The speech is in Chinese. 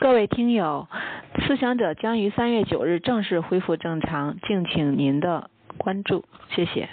各位听友思想者将于三月九日正式恢复正常敬请您的关注谢谢。